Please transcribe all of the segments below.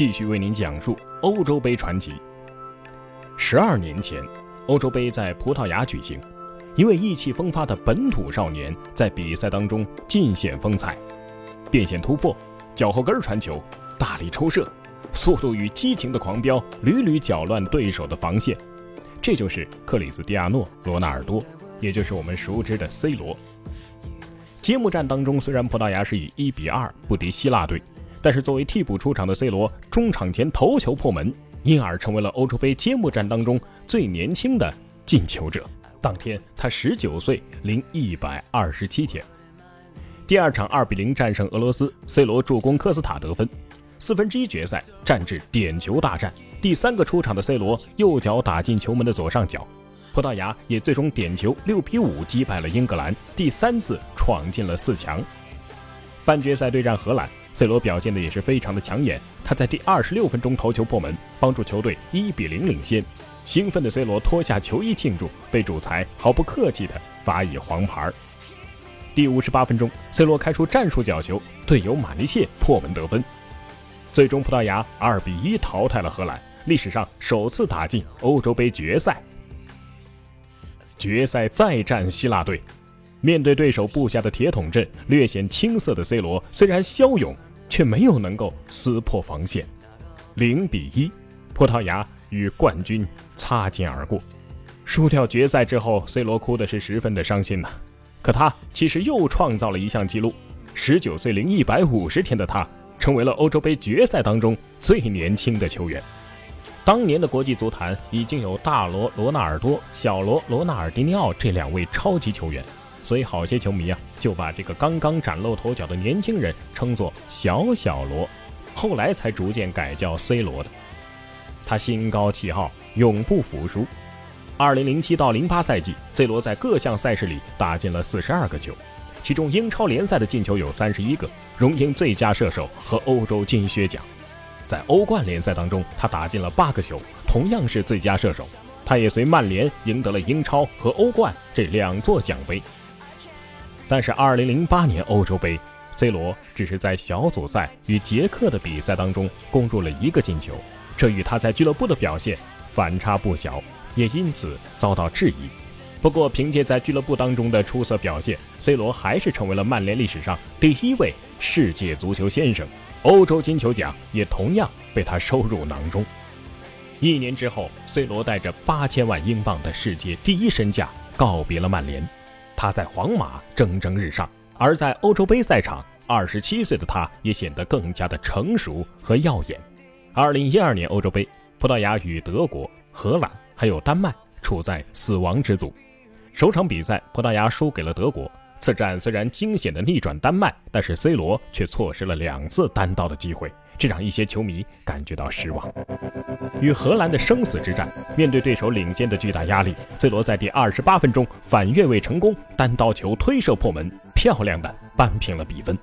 继续为您讲述欧洲杯传奇。十二年前，欧洲杯在葡萄牙举行，一位意气风发的本土少年在比赛当中尽显风采，变线突破、脚后跟传球、大力抽射，速度与激情的狂飙，屡屡搅乱对手的防线。这就是克里斯蒂亚诺·罗纳尔多，也就是我们熟知的 C 罗。揭幕战当中，虽然葡萄牙是以一比二不敌希腊队，但是作为替补出场的 C 罗，中场前头球破门，因而成为了欧洲杯揭幕战当中最年轻的进球者。当天他十九岁零一百二十七天。第二场二比零战胜俄罗斯，C 罗助攻科斯塔得分。四分之一决赛战至点球大战，第三个出场的 C 罗右脚打进球门的左上角。葡萄牙也最终点球六比五击败了英格兰，第三次闯进了四强。半决赛对战荷兰，C 罗表现的也是非常的抢眼。他在第二十六分钟头球破门，帮助球队一比零领先。兴奋的 C 罗脱下球衣庆祝，被主裁毫不客气的罚以黄牌。第五十八分钟，C 罗开出战术角球，队友马尼切破门得分。最终，葡萄牙二比一淘汰了荷兰，历史上首次打进欧洲杯决赛。决赛再战希腊队，面对对手布下的铁桶阵，略显青涩的 C 罗虽然骁勇，却没有能够撕破防线。零比一，葡萄牙与冠军擦肩而过。输掉决赛之后，C 罗哭的是十分的伤心呐。可他其实又创造了一项纪录：十九岁零一百五十天的他，成为了欧洲杯决赛当中最年轻的球员。当年的国际足坛已经有大罗罗纳尔多、小罗罗纳尔迪尼奥这两位超级球员，所以好些球迷啊就把这个刚刚崭露头角的年轻人称作“小小罗”，后来才逐渐改叫 C 罗的。他心高气傲，永不服输。2007到08赛季，C 罗在各项赛事里打进了42个球，其中英超联赛的进球有31个，荣膺最佳射手和欧洲金靴奖。在欧冠联赛当中，他打进了八个球，同样是最佳射手。他也随曼联赢得了英超和欧冠这两座奖杯。但是2008年欧洲杯，C 罗只是在小组赛与捷克的比赛当中攻入了一个进球，这与他在俱乐部的表现反差不小，也因此遭到质疑。不过，凭借在俱乐部当中的出色表现，C 罗还是成为了曼联历史上第一位世界足球先生。欧洲金球奖也同样被他收入囊中。一年之后，C 罗带着八千万英镑的世界第一身价告别了曼联，他在皇马蒸蒸日上。而在欧洲杯赛场，二十七岁的他也显得更加的成熟和耀眼。二零一二年欧洲杯，葡萄牙与德国、荷兰还有丹麦处在死亡之组，首场比赛葡萄牙输给了德国。此战虽然惊险的逆转丹麦，但是 C 罗却错失了两次单刀的机会，这让一些球迷感觉到失望。与荷兰的生死之战，面对对手领先的巨大压力，C 罗在第二十八分钟反越位成功，单刀球推射破门，漂亮的扳平了比分。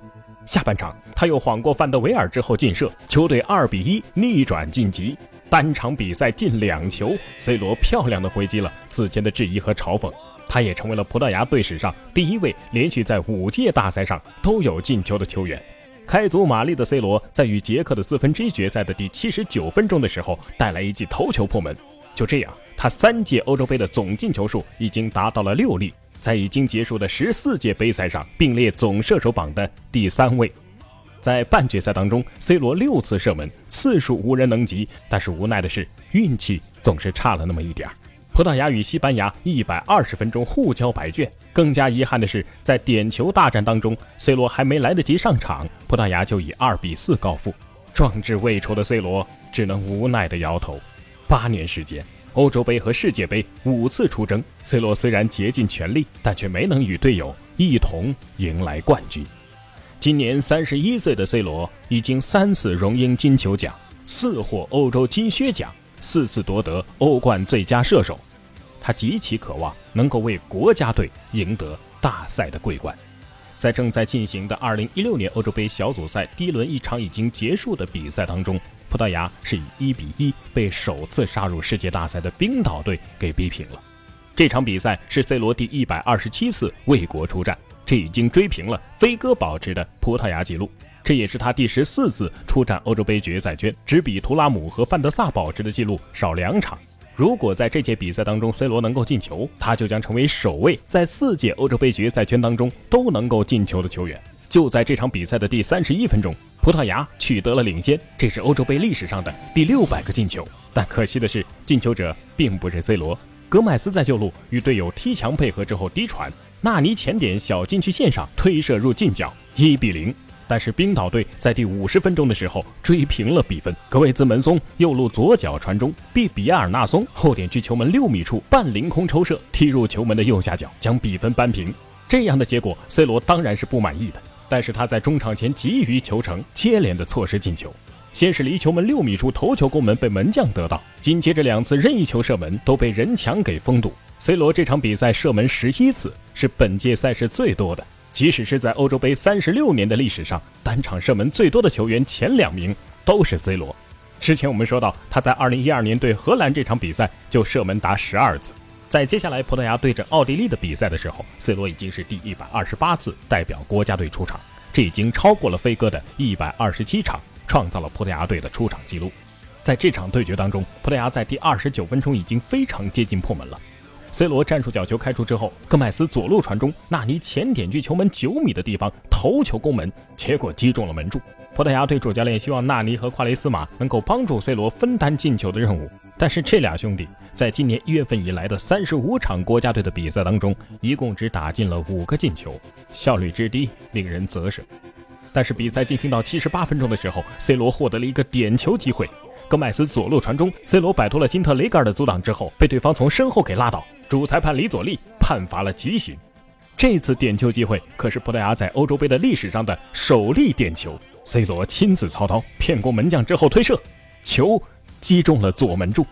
下半场他又晃过范德维尔之后劲射，球队二比一逆转晋级。单场比赛进两球，C 罗漂亮的回击了此前的质疑和嘲讽。他也成为了葡萄牙队史上第一位连续在五届大赛上都有进球的球员。开足马力的 C 罗在与捷克的四分之一决赛的第七十九分钟的时候带来一记头球破门。就这样，他三届欧洲杯的总进球数已经达到了六粒，在已经结束的十四届杯赛上并列总射手榜的第三位。在半决赛当中，C 罗六次射门，次数无人能及，但是无奈的是运气总是差了那么一点儿。葡萄牙与西班牙一百二十分钟互交白卷，更加遗憾的是，在点球大战当中，C 罗还没来得及上场，葡萄牙就以二比四告负。壮志未酬的 C 罗只能无奈地摇头。八年时间，欧洲杯和世界杯五次出征，C 罗虽然竭尽全力，但却没能与队友一同迎来冠军。今年三十一岁的 C 罗已经三次荣膺金球奖，四获欧洲金靴奖，四次夺得欧冠最佳射手。他极其渴望能够为国家队赢得大赛的桂冠。在正在进行的2016年欧洲杯小组赛第一轮一场已经结束的比赛当中，葡萄牙是以1比1被首次杀入世界大赛的冰岛队给逼平了。这场比赛是 C 罗第127次为国出战，这已经追平了飞哥保持的葡萄牙纪录。这也是他第十四次出战欧洲杯决赛圈，只比图拉姆和范德萨保持的记录少两场。如果在这届比赛当中，C 罗能够进球，他就将成为首位在四届欧洲杯决赛圈当中都能够进球的球员。就在这场比赛的第三十一分钟，葡萄牙取得了领先，这是欧洲杯历史上的第六百个进球。但可惜的是，进球者并不是 C 罗。戈麦斯在右路与队友踢墙配合之后低传，纳尼前点小禁区线上推射入近角，一比零。但是冰岛队在第五十分钟的时候追平了比分，格维兹门松右路左脚传中，比比亚尔纳松后点距球门六米处半凌空抽射踢入球门的右下角，将比分扳平。这样的结果，C 罗当然是不满意的。但是他在中场前急于求成，接连的错失进球。先是离球门六米处头球攻门被门将得到，紧接着两次任意球射门都被人墙给封堵。C 罗这场比赛射门十一次，是本届赛事最多的。即使是在欧洲杯三十六年的历史上，单场射门最多的球员前两名都是 C 罗。之前我们说到，他在二零一二年对荷兰这场比赛就射门达十二次。在接下来葡萄牙对阵奥地利的比赛的时候，C 罗已经是第一百二十八次代表国家队出场，这已经超过了飞哥的一百二十七场。创造了葡萄牙队的出场纪录。在这场对决当中，葡萄牙在第二十九分钟已经非常接近破门了。C 罗战术角球开出之后，戈麦斯左路传中，纳尼前点距球门九米的地方头球攻门，结果击中了门柱。葡萄牙队主教练希望纳尼和夸雷斯马能够帮助 C 罗分担进球的任务，但是这俩兄弟在今年一月份以来的三十五场国家队的比赛当中，一共只打进了五个进球，效率之低令人啧舌。但是比赛进行到七十八分钟的时候，C 罗获得了一个点球机会，戈麦斯左路传中，C 罗摆脱了辛特雷格尔的阻挡之后，被对方从身后给拉倒，主裁判李佐利判罚了极刑。这次点球机会可是葡萄牙在欧洲杯的历史上的首例点球，C 罗亲自操刀骗过门将之后推射，球击中了左门柱。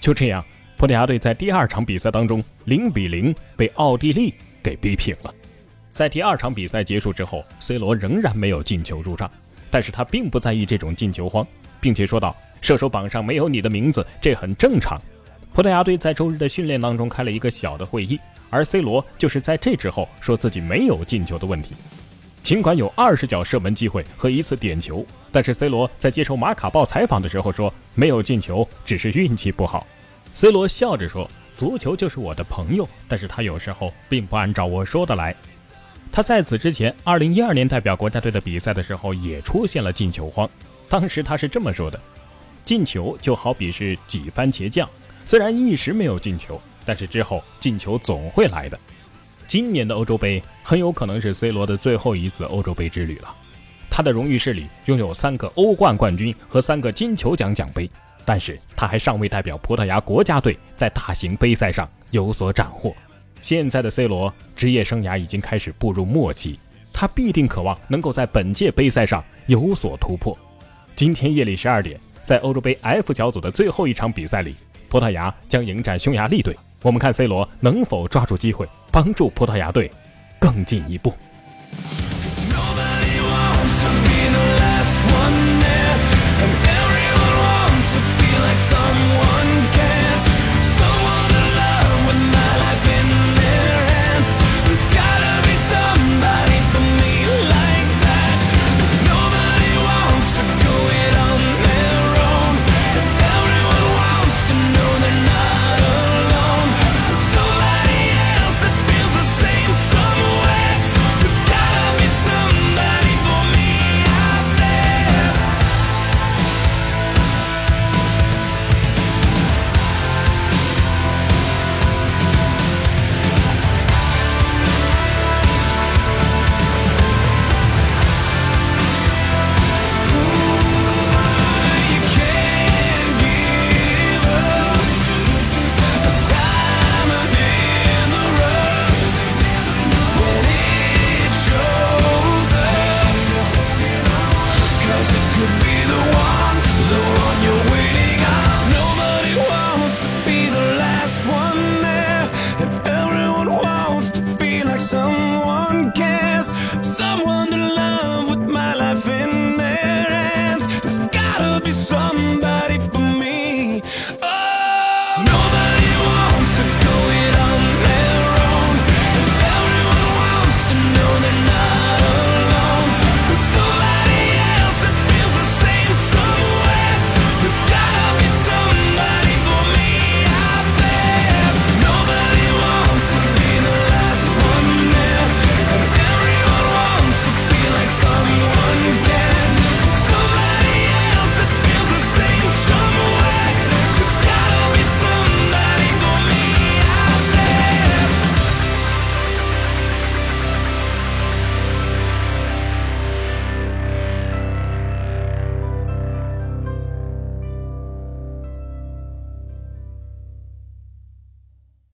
就这样，葡萄牙队在第二场比赛当中零比零被奥地利给逼平了。在第二场比赛结束之后，C 罗仍然没有进球入账，但是他并不在意这种进球荒，并且说道：“射手榜上没有你的名字，这很正常。”葡萄牙队在周日的训练当中开了一个小的会议，而 C 罗就是在这之后说自己没有进球的问题。尽管有二十脚射门机会和一次点球，但是 C 罗在接受马卡报采访的时候说没有进球只是运气不好。C 罗笑着说：“足球就是我的朋友，但是他有时候并不按照我说的来。”他在此之前，2012年代表国家队的比赛的时候也出现了进球荒。当时他是这么说的：“进球就好比是挤番茄酱，虽然一时没有进球，但是之后进球总会来的。”今年的欧洲杯很有可能是 C 罗的最后一次欧洲杯之旅了。他的荣誉室里拥有三个欧冠冠军和三个金球奖奖杯，但是他还尚未代表葡萄牙国家队在大型杯赛上有所斩获。现在的 C 罗职业生涯已经开始步入末期，他必定渴望能够在本届杯赛上有所突破。今天夜里十二点，在欧洲杯 F 小组的最后一场比赛里，葡萄牙将迎战匈牙利队。我们看 C 罗能否抓住机会，帮助葡萄牙队更进一步。